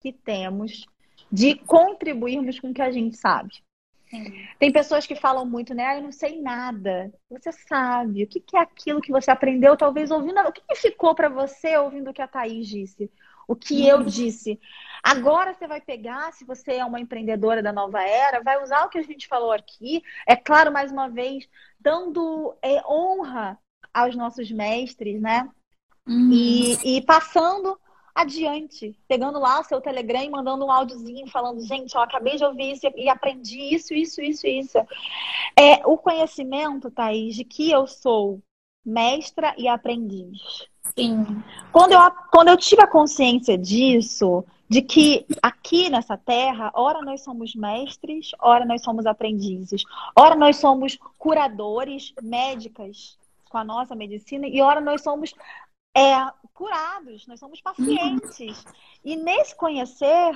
que temos de contribuirmos com o que a gente sabe. Sim. Tem pessoas que falam muito, né? Ah, eu não sei nada. Você sabe. O que, é aquilo que você aprendeu, talvez ouvindo. O que, que ficou para você ouvindo o que a Thaís disse? O que eu disse? Agora você vai pegar, se você é uma empreendedora da nova era, vai usar o que a gente falou aqui. É claro, mais uma vez, dando é, honra aos nossos mestres, né? Uhum. E, e passando adiante, pegando lá o seu Telegram e mandando um áudiozinho falando, gente, eu acabei de ouvir isso e aprendi isso, isso, isso, isso. É o conhecimento, Thaís, de que eu sou mestra e aprendiz. Sim. Quando eu, quando eu tive a consciência disso, de que aqui nessa terra, ora nós somos mestres, ora nós somos aprendizes, ora nós somos curadores, médicas com a nossa medicina, e ora nós somos é, curados, nós somos pacientes. E nesse conhecer,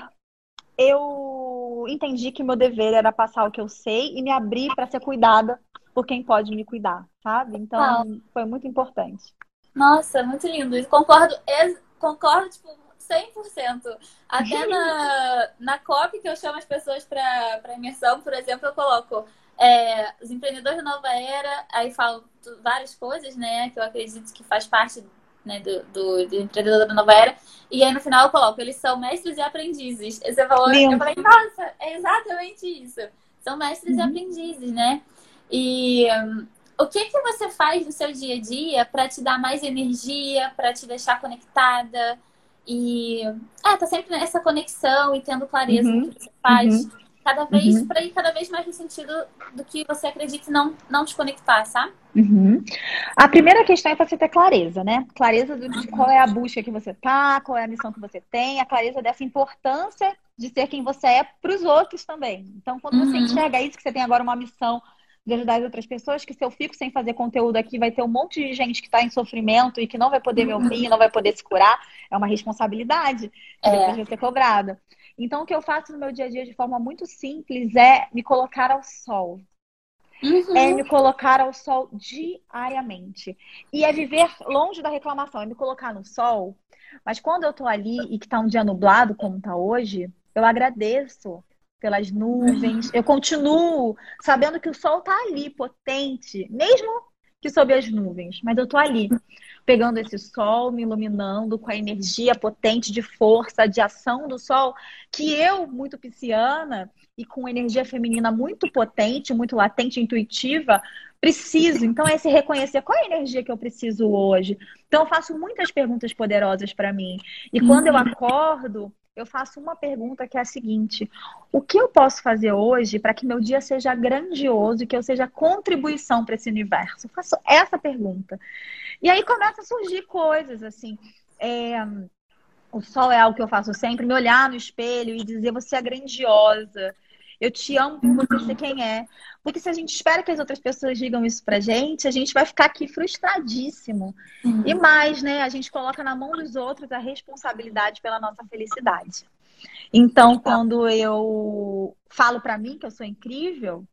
eu entendi que meu dever era passar o que eu sei e me abrir para ser cuidada por quem pode me cuidar, sabe? Então, ah. foi muito importante. Nossa, muito lindo. Concordo, concordo, tipo, 100%. Até na, na COP, que eu chamo as pessoas para imersão, por exemplo, eu coloco é, os empreendedores da nova era, aí falo várias coisas, né, que eu acredito que faz parte né, do, do, do, empreendedor da nova era. E aí no final eu coloco, eles são mestres e aprendizes. Você falou, Lindo. eu falei, nossa, é exatamente isso. São mestres uhum. e aprendizes, né? E um, o que que você faz no seu dia a dia para te dar mais energia, para te deixar conectada? E é, tá sempre nessa conexão e tendo clareza uhum. do que você faz. Uhum. Cada vez uhum. para ir cada vez mais no sentido do que você acredita e não, não desconectar, sabe? Uhum. A primeira questão é você ter clareza, né? Clareza de qual é a busca que você tá, qual é a missão que você tem, a clareza dessa importância de ser quem você é para os outros também. Então, quando você uhum. enxerga isso, que você tem agora uma missão de ajudar as outras pessoas, que se eu fico sem fazer conteúdo aqui, vai ter um monte de gente que está em sofrimento e que não vai poder me ouvir, não vai poder se curar. É uma responsabilidade que é. depois vai ser cobrada. Então, o que eu faço no meu dia a dia de forma muito simples é me colocar ao sol. Uhum. É me colocar ao sol diariamente. E é viver longe da reclamação, é me colocar no sol. Mas quando eu tô ali e que tá um dia nublado, como tá hoje, eu agradeço pelas nuvens. Eu continuo sabendo que o sol tá ali, potente, mesmo que sob as nuvens, mas eu tô ali pegando esse sol, me iluminando com a energia potente de força, de ação do sol, que eu, muito pisciana e com energia feminina muito potente, muito latente, intuitiva, preciso. Então, é se reconhecer qual é a energia que eu preciso hoje. Então, eu faço muitas perguntas poderosas para mim. E quando eu uhum. acordo, eu faço uma pergunta que é a seguinte: o que eu posso fazer hoje para que meu dia seja grandioso e que eu seja contribuição para esse universo? Eu faço essa pergunta. E aí começa a surgir coisas assim. É, o sol é algo que eu faço sempre, me olhar no espelho e dizer você é grandiosa. Eu te amo por você ser quem é. Porque se a gente espera que as outras pessoas digam isso pra gente, a gente vai ficar aqui frustradíssimo. Uhum. E mais, né? A gente coloca na mão dos outros a responsabilidade pela nossa felicidade. Então, quando eu falo para mim que eu sou incrível,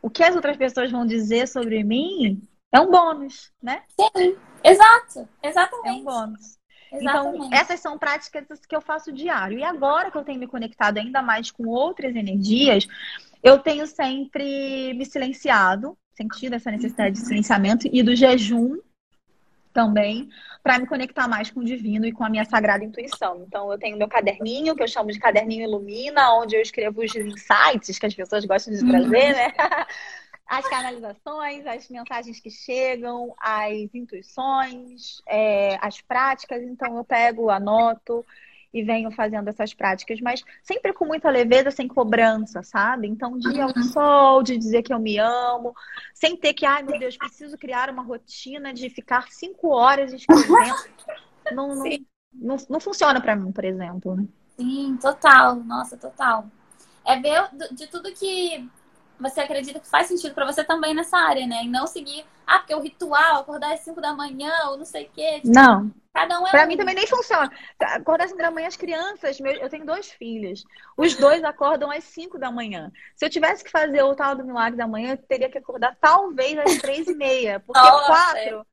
o que as outras pessoas vão dizer sobre mim é um bônus, né? Sim, exato, exatamente. É um bônus. Então, Exatamente. Então, essas são práticas que eu faço diário. E agora que eu tenho me conectado ainda mais com outras energias, eu tenho sempre me silenciado, sentido essa necessidade de silenciamento e do jejum também, para me conectar mais com o divino e com a minha sagrada intuição. Então, eu tenho meu caderninho, que eu chamo de caderninho Ilumina, onde eu escrevo os insights que as pessoas gostam de trazer, né? as canalizações, as mensagens que chegam, as intuições, é, as práticas. Então, eu pego, anoto e venho fazendo essas práticas, mas sempre com muita leveza, sem cobrança, sabe? Então, dia ao sol, de dizer que eu me amo, sem ter que, ai meu Deus, preciso criar uma rotina de ficar cinco horas escrevendo. não, não, não, não, funciona para mim, por exemplo. Né? Sim, total. Nossa, total. É ver de tudo que você acredita que faz sentido para você também nessa área, né? E não seguir, ah, porque o ritual, acordar às 5 da manhã, ou não sei o quê. Tipo, não. Cada um é Pra um. mim também nem funciona. Acordar às 5 da manhã, as crianças, eu tenho dois filhos. Os dois acordam às 5 da manhã. Se eu tivesse que fazer o tal do milagre da manhã, eu teria que acordar talvez às 3 e meia. Porque Nossa, quatro.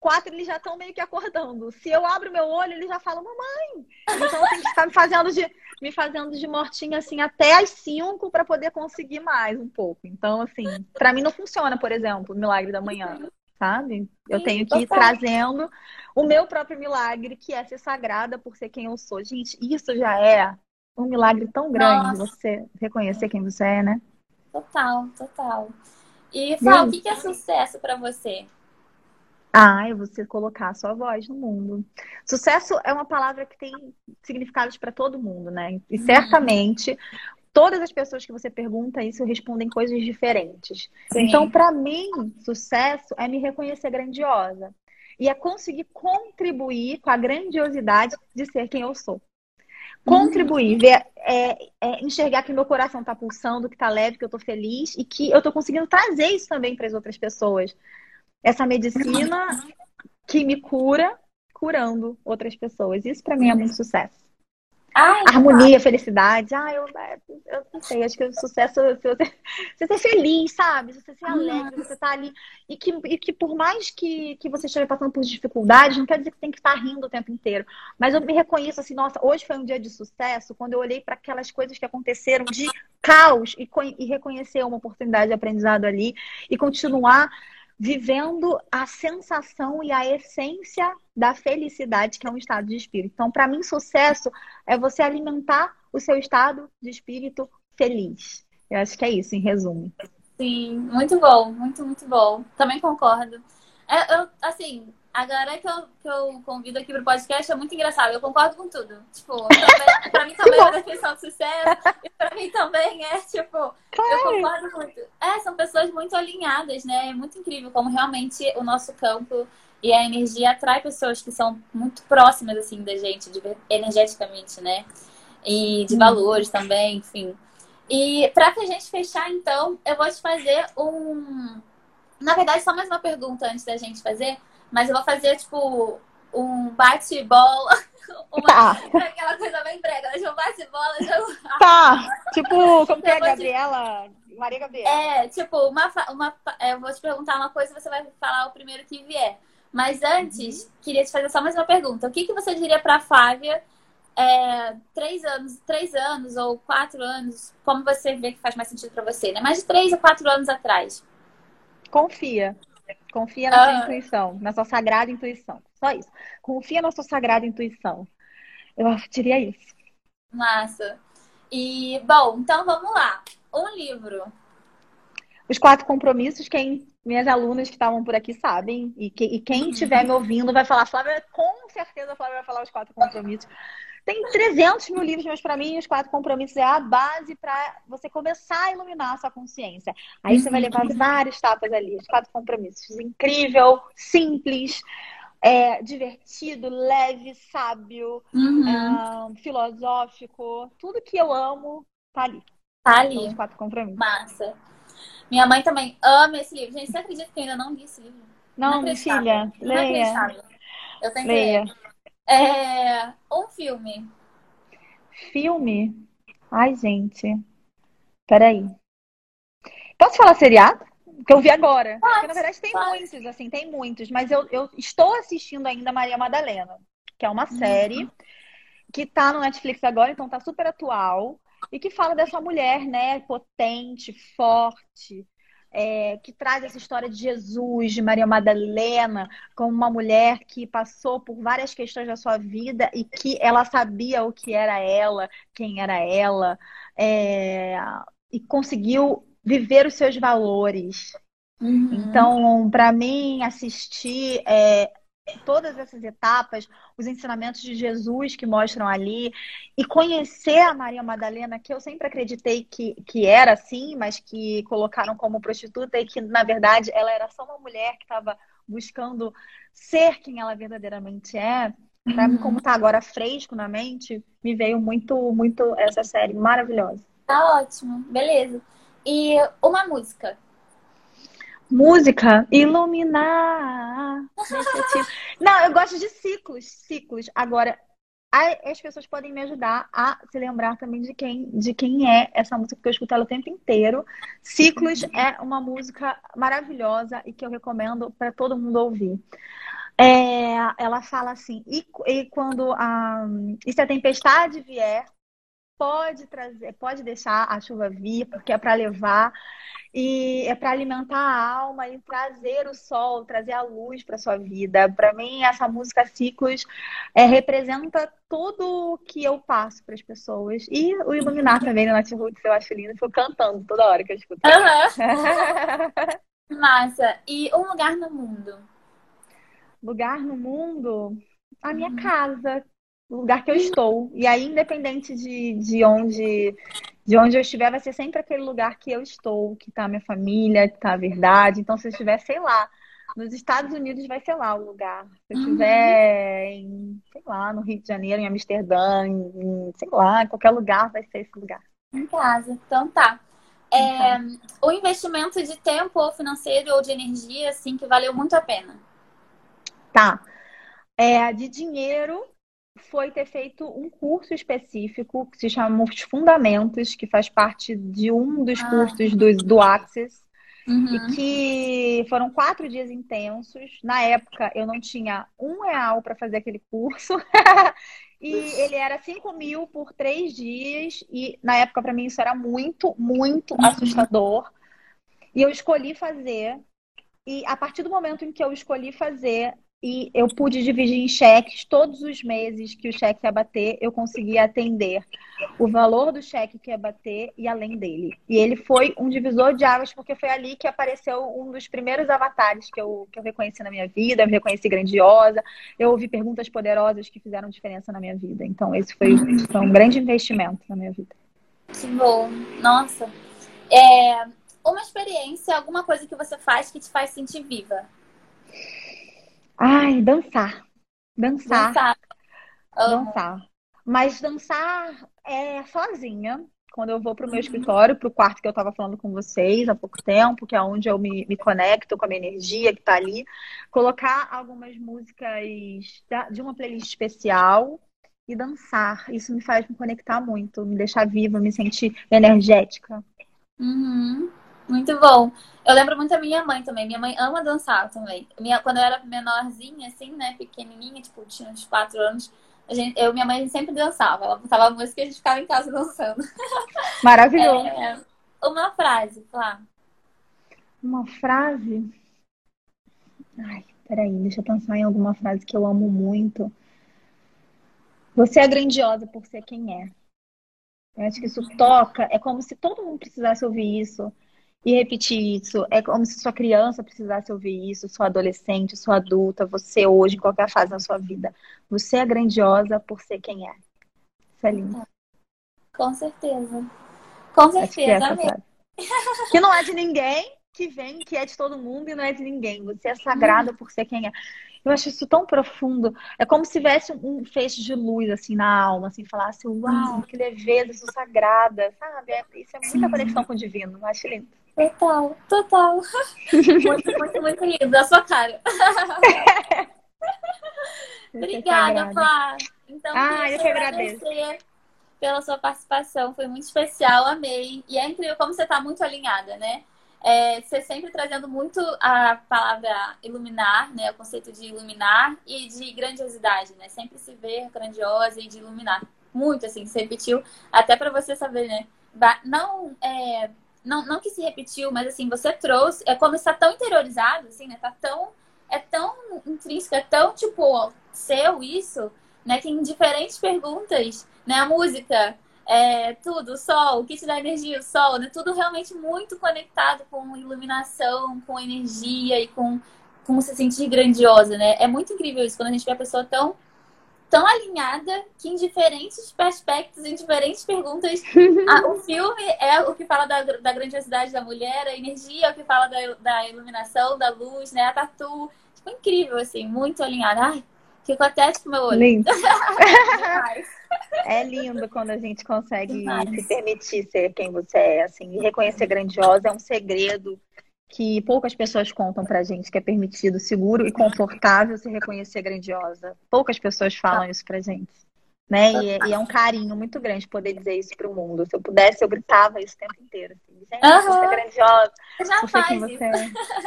Quatro, eles já estão meio que acordando. Se eu abro meu olho, eles já falam, mamãe. Então tem que ficar me fazendo de me fazendo de mortinha assim até as 5 para poder conseguir mais um pouco. Então, assim, para mim não funciona, por exemplo, o milagre da manhã, sabe? Eu Sim, tenho que ir trazendo o meu próprio milagre, que é ser sagrada por ser quem eu sou. Gente, isso já é um milagre tão grande, Nossa. você reconhecer quem você é, né? Total, total. E Fal, aí? o que é sucesso pra você? Ah, é você colocar a sua voz no mundo. Sucesso é uma palavra que tem significados para todo mundo, né? E Uhum. certamente todas as pessoas que você pergunta isso respondem coisas diferentes. Sim. Então, para mim, sucesso é me reconhecer grandiosa e é conseguir contribuir com a grandiosidade de ser quem eu sou. Contribuir, ver, é, é enxergar que meu coração está pulsando, que está leve, que eu estou feliz e que eu estou conseguindo trazer isso também para as outras pessoas. Essa medicina que me cura, curando outras pessoas. Isso para mim é muito sucesso. Ai, Harmonia, felicidade. Ah, eu, eu não sei, acho que o sucesso é você, você ser feliz, sabe? Você ser alegre, você tá ali. E que, e que por mais que, que você esteja passando por dificuldades, não quer dizer que tem que estar rindo o tempo inteiro. Mas eu me reconheço assim, nossa, hoje foi um dia de sucesso quando eu olhei para aquelas coisas que aconteceram de caos e, e reconhecer uma oportunidade de aprendizado ali e continuar vivendo a sensação e a essência da felicidade, que é um estado de espírito. Então, para mim, sucesso é você alimentar o seu estado de espírito feliz. Eu acho que é isso, em resumo. Sim, muito bom, muito, muito bom. Também concordo. É, eu, assim, a galera que eu, que eu convido aqui pro podcast é muito engraçado. Eu concordo com tudo. Tipo, também, pra mim também é a definição de sucesso. E pra mim também é, tipo, eu concordo muito. É, são pessoas muito alinhadas, né? É muito incrível como realmente o nosso campo e a energia atrai pessoas que são muito próximas, assim, da gente, de, energeticamente, né? E de Hum. valores também, enfim. E pra que a gente fechar, então, eu vou te fazer um. Na verdade, só mais uma pergunta antes da gente fazer, mas eu vou fazer, tipo, um bate-bola. Uma... Tá, Aquela coisa bem brega, né? Tipo, bate-bola, jogo. tá. Tipo, como que é, te- Gabriela? Maria Gabriela. É, tipo, uma, uma, é, eu vou te perguntar uma coisa e você vai falar o primeiro que vier. Mas antes, queria te fazer só mais uma pergunta. O que, que você diria pra Flávia, é, três anos, três anos ou quatro anos, como você vê que faz mais sentido pra você, né? Mais de três ou quatro anos atrás. Confia. Confia na sua Ah. intuição, na sua sagrada intuição. Só isso. Confia na sua sagrada intuição. Eu diria isso. Massa. E, bom, então vamos lá. Um livro. Os quatro compromissos, quem minhas alunas que estavam por aqui sabem, e, que- e quem estiver me ouvindo vai falar, Flávia, com certeza a Flávia vai falar os quatro compromissos. Tem 300 mil livros, mas para mim os quatro compromissos é a base para você começar a iluminar a sua consciência. Aí você vai levar várias tapas ali, os quatro compromissos. Incrível, simples, é, divertido, leve, sábio, Uhum. ah, filosófico. Tudo que eu amo tá ali. Tá ali. os quatro compromissos. Massa. Minha mãe também ama esse livro. Gente, você acredita que eu ainda não li esse livro? Não, Inacreditável. filha, leia. Eu tenho Leia. É, um filme. Filme? Ai, gente. Peraí. Posso falar seriado? Que eu vi agora. Porque, na verdade, tem pode. muitos, assim, tem muitos. Mas eu, eu estou assistindo ainda Maria Madalena, que é uma série que tá no Netflix agora, então tá super atual. E que fala dessa mulher, né, potente, forte, é, que traz essa história de Jesus, de Maria Madalena, como uma mulher que passou por várias questões da sua vida e que ela sabia o que era ela, quem era ela, é, e conseguiu viver os seus valores. Uhum. Então, para mim, assistir é, todas essas etapas, os ensinamentos de Jesus que mostram ali, e conhecer a Maria Madalena, que eu sempre acreditei que, que era assim, mas que colocaram como prostituta, e que, na verdade, ela era só uma mulher que estava buscando ser quem ela verdadeiramente é. Mim, como tá agora fresco na mente, me veio muito, muito essa série maravilhosa. Tá ótimo. Beleza. E uma música. Música, iluminar. Não, eu gosto de ciclos, ciclos. Agora, as pessoas podem me ajudar a se lembrar também de quem, de quem é essa música, porque eu escuto ela o tempo inteiro. Ciclos é uma música maravilhosa e que eu recomendo para todo mundo ouvir. É, ela fala assim, e, e quando a, e se a tempestade vier, pode trazer, pode deixar a chuva vir, porque é para levar e é para alimentar a alma e trazer o sol, trazer a luz para sua vida. Para mim, essa música Ciclos é, representa tudo que eu passo para as pessoas e o iluminar também no Nath Roots, eu acho lindo, fico cantando toda hora que eu escuto. Uhum. Massa. E um lugar no mundo? Lugar no mundo? A minha uhum. casa, o lugar que eu estou. E aí, independente de, de onde de onde eu estiver, vai ser sempre aquele lugar que eu estou, que está a minha família, que está a verdade. Então, se eu estiver, sei lá, nos Estados Unidos, vai ser lá o lugar. Se eu estiver uhum. em, sei lá, no Rio de Janeiro, em Amsterdã, em, sei lá, em qualquer lugar, vai ser esse lugar. Em casa. Então, tá. É, então. o investimento de tempo ou financeiro ou de energia, assim, que valeu muito a pena. Tá. É, de dinheiro, foi ter feito um curso específico que se chama Os Fundamentos, que faz parte de um dos ah. cursos do, do Access. Uhum. E que foram quatro dias intensos. Na época, eu não tinha um real para fazer aquele curso. e ele era 5 mil por três dias. E na época, para mim, isso era muito, muito uhum. assustador. E eu escolhi fazer. E a partir do momento em que eu escolhi fazer, e eu pude dividir em cheques todos os meses que o cheque ia bater, eu conseguia atender o valor do cheque que ia bater e além dele. E ele foi um divisor de águas, porque foi ali que apareceu um dos primeiros avatares que eu, que eu reconheci na minha vida, eu me reconheci grandiosa, eu ouvi perguntas poderosas que fizeram diferença na minha vida. Então, esse foi, foi um grande investimento na minha vida. Que bom. Nossa. É, uma experiência, alguma coisa que você faz que te faz sentir viva. Ai, dançar. Dançar. Dançar. Dançar. Mas dançar é sozinha. Quando eu vou para o meu uhum. escritório, para o quarto que eu estava falando com vocês há pouco tempo, que é onde eu me, me conecto com a minha energia que está ali, colocar algumas músicas de uma playlist especial e dançar. Isso me faz me conectar muito, me deixar viva, me sentir energética. Uhum. Muito bom. Eu lembro muito da minha mãe também. Minha mãe ama dançar também. Minha, quando eu era menorzinha, assim, né, pequenininha, tipo, tinha uns quatro anos, a gente, eu minha mãe sempre dançava. Ela botava música e a gente ficava em casa dançando. Maravilhoso. É, uma frase, lá. Uma frase? Ai, peraí, deixa eu pensar em alguma frase que eu amo muito. Você é grandiosa por ser quem é. Eu acho que isso toca. É como se todo mundo precisasse ouvir isso e repetir isso. É como se sua criança precisasse ouvir isso, sua adolescente, sua adulta, você hoje, em qualquer fase da sua vida. Você é grandiosa por ser quem é. Isso é lindo. Com certeza. Com certeza. Que, é que não é de ninguém, que vem, que é de todo mundo e não é de ninguém. Você é sagrada hum. por ser quem é. Eu acho isso tão profundo. É como se tivesse um feixe de luz, assim, na alma, assim, falasse, uau, que leveza, sou sagrada, sabe? É, isso é muita conexão com o divino. Eu acho lindo. Total, total. muito, muito, muito lindo. A sua cara. Obrigada, Flá. Então, ah, eu que agradeço. Pela sua participação, foi muito especial, amei. E é incrível como você está muito alinhada, né? É, você sempre trazendo muito a palavra iluminar, né? O conceito de iluminar e de grandiosidade, né? Sempre se ver grandiosa e de iluminar. Muito, assim, se repetiu. Até para você saber, né? Não é, não, não que se repetiu, mas assim, você trouxe, é como está tão interiorizado, assim, né? Tá tão, é tão intrínseco, é tão, tipo, seu isso, né? Que em diferentes perguntas, né? A música, é, tudo, o sol, o que te dá energia, o sol, né? Tudo realmente muito conectado com iluminação, com energia e com, com se sentir grandiosa, né? É muito incrível isso, quando a gente vê a pessoa tão tão alinhada que em diferentes aspectos, em diferentes perguntas, a, o filme é o que fala da, da grandiosidade da mulher, a energia é o que fala da, da iluminação, da luz, né? A tatu. Tipo, incrível, assim, muito alinhada. Ai, ficou até tipo meu olho. Lindo. é lindo quando a gente consegue Demais. se permitir ser quem você é, assim, e reconhecer grandiosa é um segredo que poucas pessoas contam pra gente que é permitido, seguro e confortável se reconhecer grandiosa. Poucas pessoas falam isso pra gente. Né? E, é, e é um carinho muito grande poder dizer isso pro mundo. Se eu pudesse, eu gritava isso o tempo inteiro. Assim, gente, uhum. você é grandiosa. Você já faz. Você...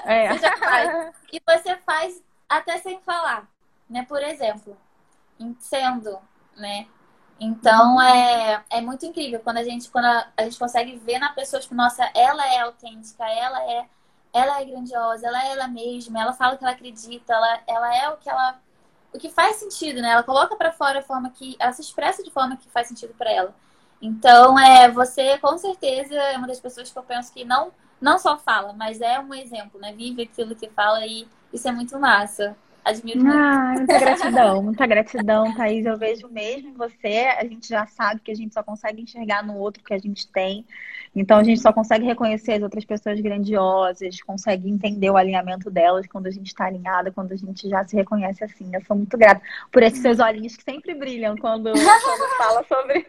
É. é. Você já faz. E você faz até sem falar. Né? Por exemplo, sendo né, Então é, é muito incrível quando a gente quando a, a gente consegue ver na pessoa, tipo, nossa, ela é autêntica, ela é ela é grandiosa, ela é ela mesma, ela fala o que ela acredita, ela, ela é o que ela o que faz sentido, né? Ela coloca para fora a forma que ela se expressa de forma que faz sentido para ela. Então, é, você com certeza é uma das pessoas que eu penso que não não só fala, mas é um exemplo, né? Vive aquilo que fala e isso é muito massa. Admiro muito. Ah, muita gratidão, muita gratidão, Thaís. Eu vejo mesmo em você. A gente já sabe que a gente só consegue enxergar no outro que a gente tem. Então a gente só consegue reconhecer as outras pessoas grandiosas, consegue entender o alinhamento delas quando a gente está alinhada, quando a gente já se reconhece assim. Eu sou muito grata por esses seus olhinhos que sempre brilham quando, quando fala sobre,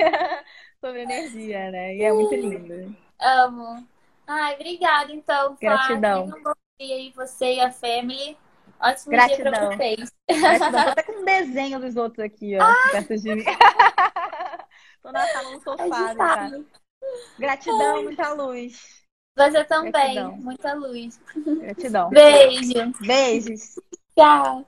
sobre energia, né? E é muito lindo. Amo. Ai, obrigada, então. Gratidão. Um bom dia aí, você e a family. Ótimo Gratidão. dia pra vocês. Gratidão. Tô até com um desenho dos outros aqui, ó, ah! perto de mim. Tô na sala no sofá, né, Gratidão, muita luz. Você também, Gratidão. muita luz. Gratidão. Beijo. Beijos. Tchau.